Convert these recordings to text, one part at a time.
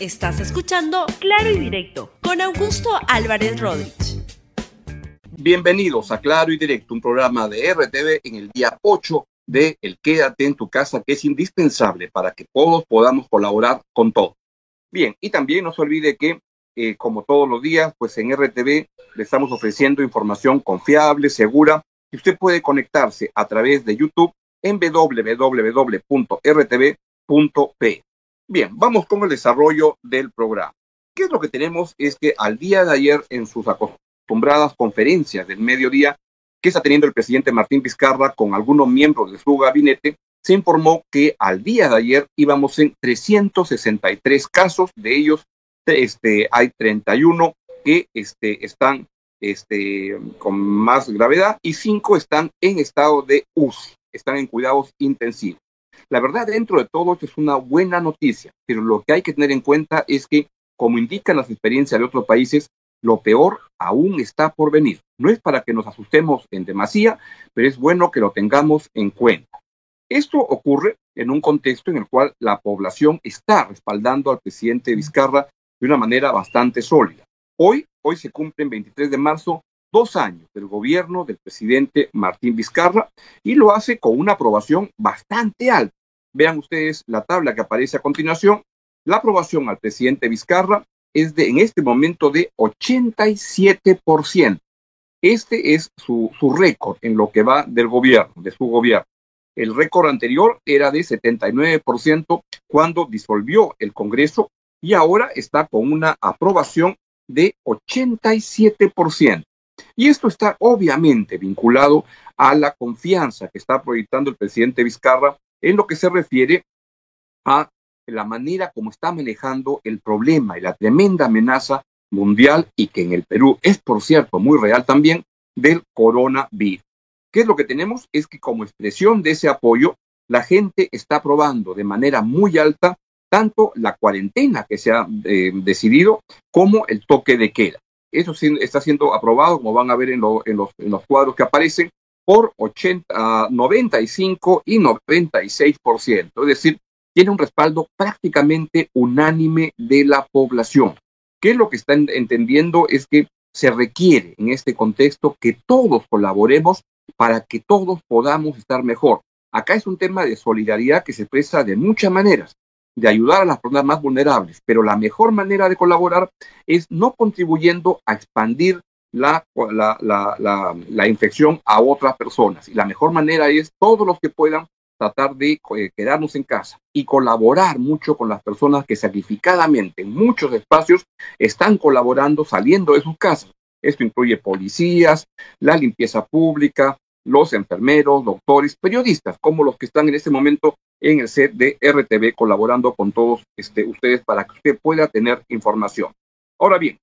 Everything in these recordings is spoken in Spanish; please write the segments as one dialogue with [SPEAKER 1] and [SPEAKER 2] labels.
[SPEAKER 1] Estás escuchando Claro y Directo con Augusto Álvarez Rodríguez.
[SPEAKER 2] Bienvenidos a Claro y Directo, un programa de RTV en el día 8 de El Quédate en tu casa, que es indispensable para que todos podamos colaborar con todo. Bien, y también no se olvide que, eh, como todos los días, pues en RTV le estamos ofreciendo información confiable, segura, y usted puede conectarse a través de YouTube en www.rtv.p. Bien, vamos con el desarrollo del programa. ¿Qué es lo que tenemos? Es que al día de ayer, en sus acostumbradas conferencias del mediodía que está teniendo el presidente Martín Vizcarra con algunos miembros de su gabinete, se informó que al día de ayer íbamos en 363 casos, de ellos este, hay 31 que este, están este, con más gravedad y 5 están en estado de UCI, están en cuidados intensivos. La verdad, dentro de todo esto es una buena noticia, pero lo que hay que tener en cuenta es que, como indican las experiencias de otros países, lo peor aún está por venir. No es para que nos asustemos en demasía, pero es bueno que lo tengamos en cuenta. Esto ocurre en un contexto en el cual la población está respaldando al presidente Vizcarra de una manera bastante sólida. Hoy, hoy se cumplen 23 de marzo dos años del gobierno del presidente Martín Vizcarra y lo hace con una aprobación bastante alta. Vean ustedes la tabla que aparece a continuación. La aprobación al presidente Vizcarra es de en este momento de 87%. Este es su, su récord en lo que va del gobierno, de su gobierno. El récord anterior era de 79% cuando disolvió el Congreso y ahora está con una aprobación de 87%. Y esto está obviamente vinculado a la confianza que está proyectando el presidente Vizcarra en lo que se refiere a la manera como está manejando el problema y la tremenda amenaza mundial y que en el Perú es, por cierto, muy real también, del coronavirus. ¿Qué es lo que tenemos? Es que como expresión de ese apoyo, la gente está aprobando de manera muy alta tanto la cuarentena que se ha eh, decidido como el toque de queda. Eso está siendo aprobado, como van a ver en, los, en los cuadros que aparecen, por 80, 95 y 96%. Es decir, tiene un respaldo prácticamente unánime de la población. ¿Qué es lo que están entendiendo? Es que se requiere en este contexto que todos colaboremos para que todos podamos estar mejor. Acá es un tema de solidaridad que se expresa de muchas maneras, de ayudar a las personas más vulnerables, pero la mejor manera de colaborar es no contribuyendo a expandir la, la, la, infección a otras personas. Y la mejor manera es todos los que puedan tratar de eh, quedarnos en casa y colaborar mucho con las personas que sacrificadamente en muchos espacios están colaborando saliendo de sus casas. Esto incluye policías, la limpieza pública, los enfermeros, doctores, periodistas, como los que están en este momento en el set de RTV colaborando con todos este, ustedes para que usted pueda tener información. Ahora bien,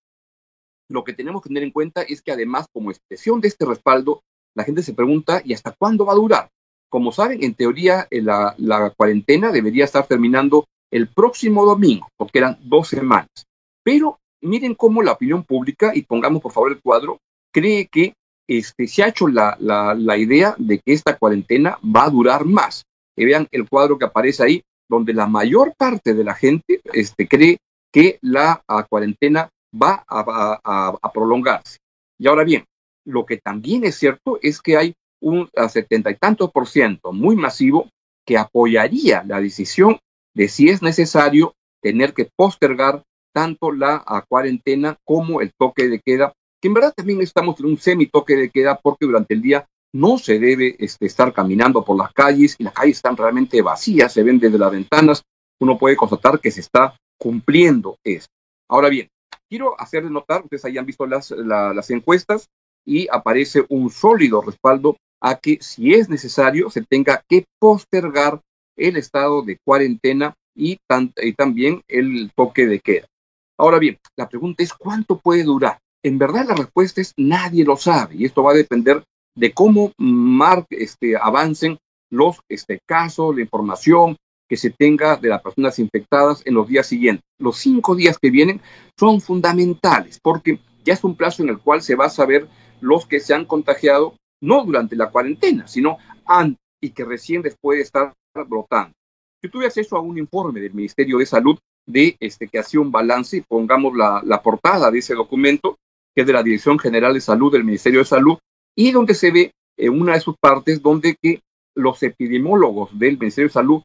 [SPEAKER 2] lo que tenemos que tener en cuenta es que además, como expresión de este respaldo, la gente se pregunta, ¿y hasta cuándo va a durar? Como saben, en teoría, eh, la, cuarentena debería estar terminando el próximo domingo, porque eran dos semanas. Pero miren cómo la opinión pública, y pongamos por favor el cuadro, cree que este, se ha hecho la idea de que esta cuarentena va a durar más. Y vean el cuadro que aparece ahí, donde la mayor parte de la gente este, cree que la cuarentena va a, prolongarse. Y ahora bien, lo que también es cierto es que hay un setenta y tantos por ciento muy masivo que apoyaría la decisión de si es necesario tener que postergar tanto la cuarentena como el toque de queda, que en verdad también estamos en un semi toque de queda porque durante el día no se debe este, estar caminando por las calles y las calles están realmente vacías, se ven desde las ventanas, uno puede constatar que se está cumpliendo esto. Ahora bien, quiero hacerles notar, ustedes hayan visto las, encuestas y aparece un sólido respaldo a que si es necesario se tenga que postergar el estado de cuarentena y también el toque de queda. Ahora bien, la pregunta es ¿cuánto puede durar? En verdad la respuesta es nadie lo sabe y esto va a depender de cómo mar, este, avancen los este, casos, la información, que se tenga de las personas infectadas en los días siguientes. Los cinco días que vienen son fundamentales porque ya es un plazo en el cual se va a saber los que se han contagiado, no durante la cuarentena, sino antes y que recién después de estar brotando. Yo tuve acceso a un informe del Ministerio de Salud de este, que hacía un balance, pongamos la portada de ese documento, que es de la Dirección General de Salud del Ministerio de Salud, y donde se ve en una de sus partes donde que los epidemiólogos del Ministerio de Salud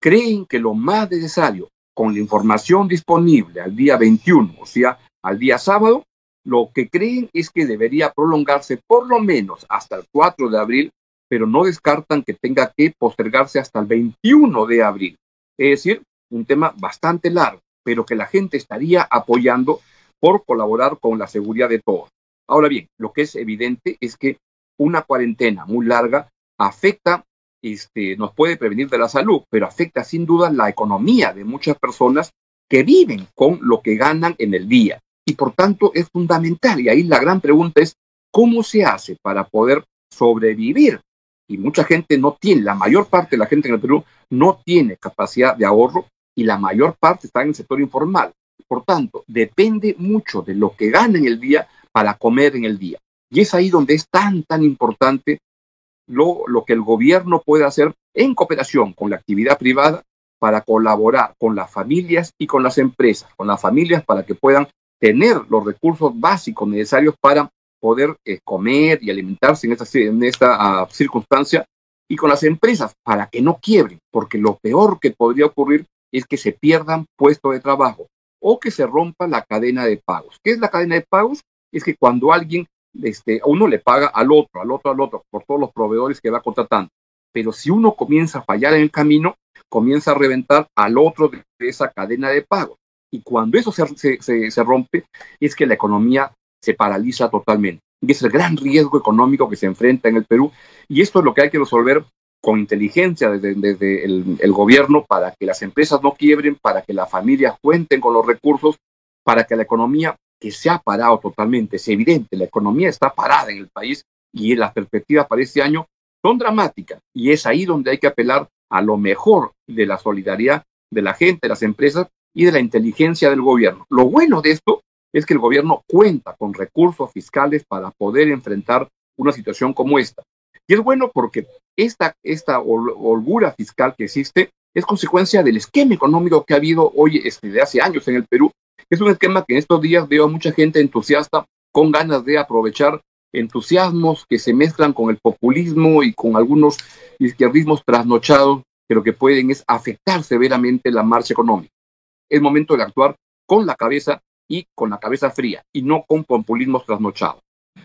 [SPEAKER 2] creen que lo más necesario, con la información disponible al día 21, o sea, al día sábado, lo que creen es que debería prolongarse por lo menos hasta el 4 de abril, pero no descartan que tenga que postergarse hasta el 21 de abril. Es decir, un tema bastante largo, pero que la gente estaría apoyando por colaborar con la seguridad de todos. Ahora bien, lo que es evidente es que una cuarentena muy larga afecta, este, nos puede prevenir de la salud, pero afecta sin duda la economía de muchas personas que viven con lo que ganan en el día. Y por tanto es fundamental. Y ahí la gran pregunta es, ¿cómo se hace para poder sobrevivir? Y mucha gente no tiene, la mayor parte de la gente en el Perú no tiene capacidad de ahorro y la mayor parte está en el sector informal. Por tanto, depende mucho de lo que gana en el día para comer en el día. Y es ahí donde es tan, tan importante lo, lo que el gobierno puede hacer en cooperación con la actividad privada para colaborar con las familias y con las empresas, con las familias para que puedan tener los recursos básicos necesarios para poder eh, comer y alimentarse en esta, en esta uh, circunstancia y con las empresas para que no quiebren, porque lo peor que podría ocurrir es que se pierdan puestos de trabajo o que se rompa la cadena de pagos. ¿Qué es la cadena de pagos? Es que cuando alguien, este, uno le paga al otro, al otro, al otro, por todos los proveedores que va contratando. Pero si uno comienza a fallar en el camino, comienza a reventar al otro de esa cadena de pagos. Y cuando eso se, se, se rompe, es que la economía se paraliza totalmente. Y es el gran riesgo económico que se enfrenta en el Perú. Y esto es lo que hay que resolver con inteligencia desde, desde el, el, gobierno para que las empresas no quiebren, para que las familias cuenten con los recursos, para que la economía que se ha parado totalmente, es evidente, la economía está parada en el país y las perspectivas para este año son dramáticas y es ahí donde hay que apelar a lo mejor de la solidaridad de la gente, de las empresas y de la inteligencia del gobierno. Lo bueno de esto es que el gobierno cuenta con recursos fiscales para poder enfrentar una situación como esta. Y es bueno porque esta, esta holgura fiscal que existe es consecuencia del esquema económico que ha habido hoy este, de hace años en el Perú. Es un esquema que en estos días veo a mucha gente entusiasta con ganas de aprovechar entusiasmos que se mezclan con el populismo y con algunos izquierdismos trasnochados que lo que pueden es afectar severamente la marcha económica. Es momento de actuar con la cabeza y con la cabeza fría y no con populismos trasnochados.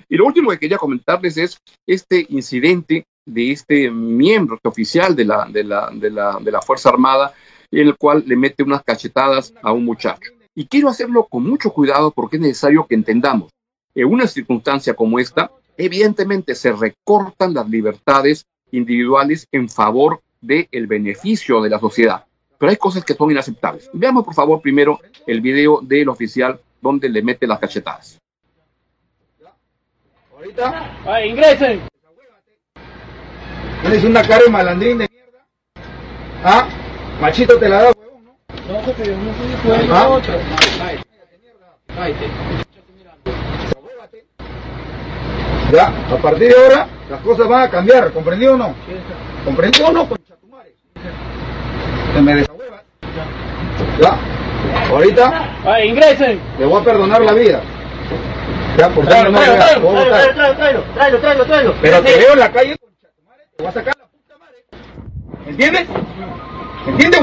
[SPEAKER 2] Y lo último que quería comentarles es este incidente de este miembro oficial de la, de la, de la, de la Fuerza Armada, en el cual le mete unas cachetadas a un muchacho. Y quiero hacerlo con mucho cuidado porque es necesario que entendamos. En una circunstancia como esta, evidentemente se recortan las libertades individuales en favor del el beneficio de la sociedad. Pero hay cosas que son inaceptables. Veamos, por favor, primero el video del oficial donde le mete las cachetadas.
[SPEAKER 3] Ahorita. ¡Ay, ingresen! Tienes una cara de malandrín de mierda. ¿Ah? Machito te la da, ¿Ah? Ya, a partir de ahora las cosas van a cambiar, ¿comprendió o no? ¿Comprendió o no? Te me desahuevas. Ya. Ahorita.
[SPEAKER 4] ¡Ay, ingresen!
[SPEAKER 3] Le voy a perdonar la vida. Ya, por
[SPEAKER 4] favor, no tráelo, tráelo, tráelo, tráelo.
[SPEAKER 3] Pero te veo en la calle, te voy a sacar la puta madre. ¿Me entiendes? ¿Me entiendes,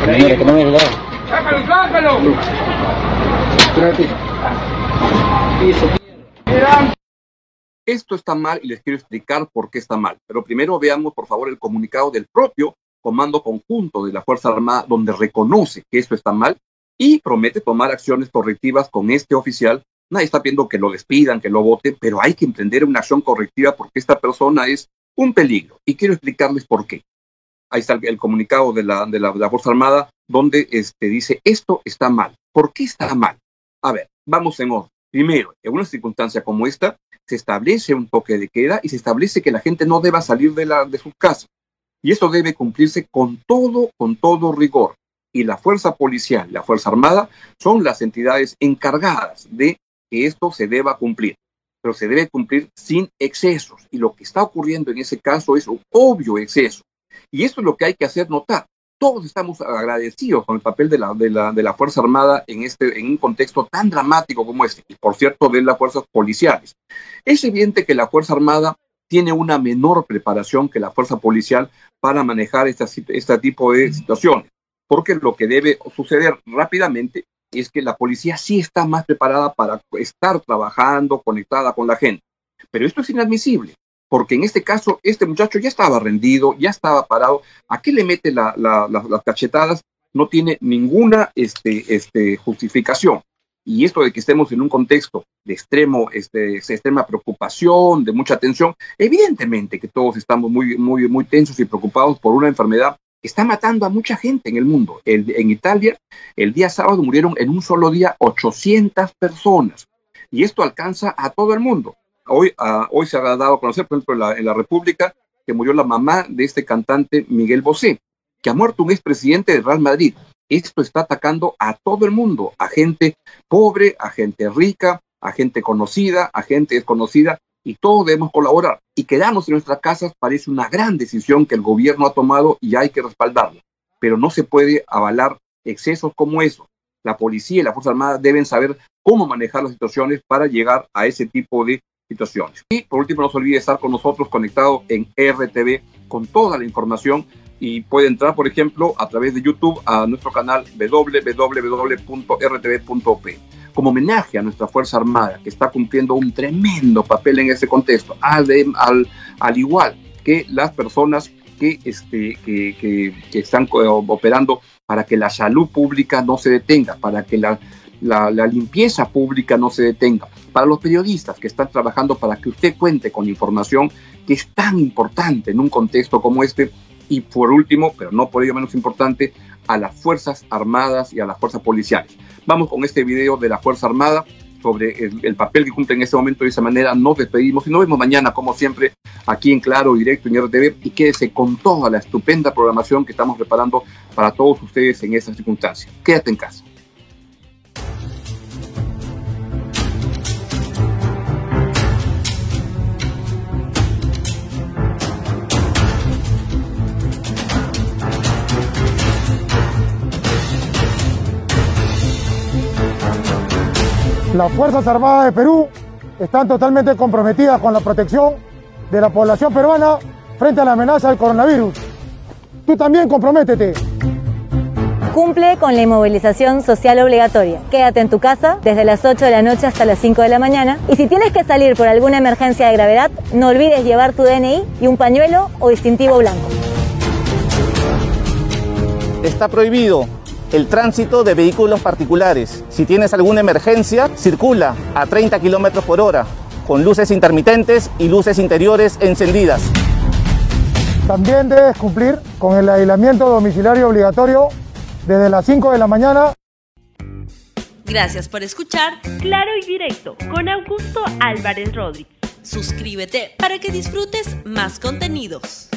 [SPEAKER 3] huevón?
[SPEAKER 4] Mire, que no me lo
[SPEAKER 3] ¡Sácalo, sácalo! Espérate.
[SPEAKER 2] Esto está mal y les quiero explicar por qué está mal. Pero primero veamos, por favor, el comunicado del propio Comando Conjunto de la Fuerza Armada, donde reconoce que esto está mal y promete tomar acciones correctivas con este oficial. Nadie está viendo que lo despidan, que lo voten, pero hay que emprender una acción correctiva porque esta persona es un peligro. Y quiero explicarles por qué. Ahí está el, comunicado de la, de, la, Fuerza Armada donde este, dice, esto está mal. ¿Por qué está mal? A ver, vamos en orden. Primero, en una circunstancia como esta, se establece un toque de queda y se establece que la gente no deba salir de, la, de sus casas. Y eso debe cumplirse con todo, con todo rigor. Y la fuerza policial, la fuerza armada, son las entidades encargadas de que esto se deba cumplir. Pero se debe cumplir sin excesos. Y lo que está ocurriendo en ese caso es un obvio exceso. Y esto es lo que hay que hacer notar. todos estamos agradecidos con el papel de la, de la, de la Fuerza Armada en, este, en un contexto tan dramático como este, y por cierto de las fuerzas policiales. Es evidente que la Fuerza Armada tiene una menor preparación que la fuerza policial para manejar esta, este tipo de situaciones, porque lo que debe suceder rápidamente es que la policía sí está más preparada para estar trabajando, conectada con la gente. Pero esto es inadmisible, porque en este caso este muchacho ya estaba rendido, ya estaba parado. ¿A qué le mete las cachetadas? No tiene ninguna este, este, justificación. Y esto de que estemos en un contexto de extremo, este, extrema preocupación, de mucha tensión, evidentemente que todos estamos muy, muy, muy tensos y preocupados por una enfermedad que está matando a mucha gente en el mundo. en Italia, el día sábado murieron en un solo día 800 personas. Y esto alcanza a todo el mundo. Hoy, uh, hoy se ha dado a conocer, por ejemplo, en la, en la República, que murió la mamá de este cantante Miguel Bosé, que ha muerto un expresidente de Real Madrid esto está atacando a todo el mundo, a gente pobre, a gente rica, a gente conocida, a gente desconocida, y todos debemos colaborar. Y quedarnos en nuestras casas parece una gran decisión que el gobierno ha tomado y hay que respaldarla. Pero no se puede avalar excesos como eso. La policía y la Fuerza Armada deben saber cómo manejar las situaciones para llegar a ese tipo de situaciones. Y por último, no se olvide estar con nosotros conectado en RTV con toda la información y puede entrar, por ejemplo, a través de YouTube a nuestro canal www.rtv.op. Como homenaje a nuestra Fuerza Armada, que está cumpliendo un tremendo papel en ese contexto, al, al, al igual que las personas que, este, están operando para que la salud pública no se detenga, para que la, limpieza pública no se detenga, para los periodistas que están trabajando para que usted cuente con información que es tan importante en un contexto como este y por último, pero no por ello menos importante, a las Fuerzas Armadas y a las Fuerzas Policiales. Vamos con este video de la Fuerza Armada sobre el, papel que cumple en este momento. De esa manera nos despedimos y nos vemos mañana, como siempre, aquí en Claro, Directo en RTV. Y quédese con toda la estupenda programación que estamos preparando para todos ustedes en estas circunstancias. Quédate en casa.
[SPEAKER 5] Las Fuerzas Armadas de Perú están totalmente comprometidas con la protección de la población peruana frente a la amenaza del coronavirus. Tú también comprométete.
[SPEAKER 6] Cumple con la inmovilización social obligatoria. Quédate en tu casa desde las 8 de la noche hasta las 5 de la mañana. Y si tienes que salir por alguna emergencia de gravedad, no olvides llevar tu DNI y un pañuelo o distintivo blanco.
[SPEAKER 7] Está prohibido el tránsito de vehículos particulares. Si tienes alguna emergencia, circula a 30 kilómetros por hora, con luces intermitentes y luces interiores encendidas.
[SPEAKER 5] También debes cumplir con el aislamiento domiciliario obligatorio desde las 5 de la mañana.
[SPEAKER 1] Gracias por escuchar Claro y Directo con Augusto Álvarez Rodríguez. Suscríbete para que disfrutes más contenidos.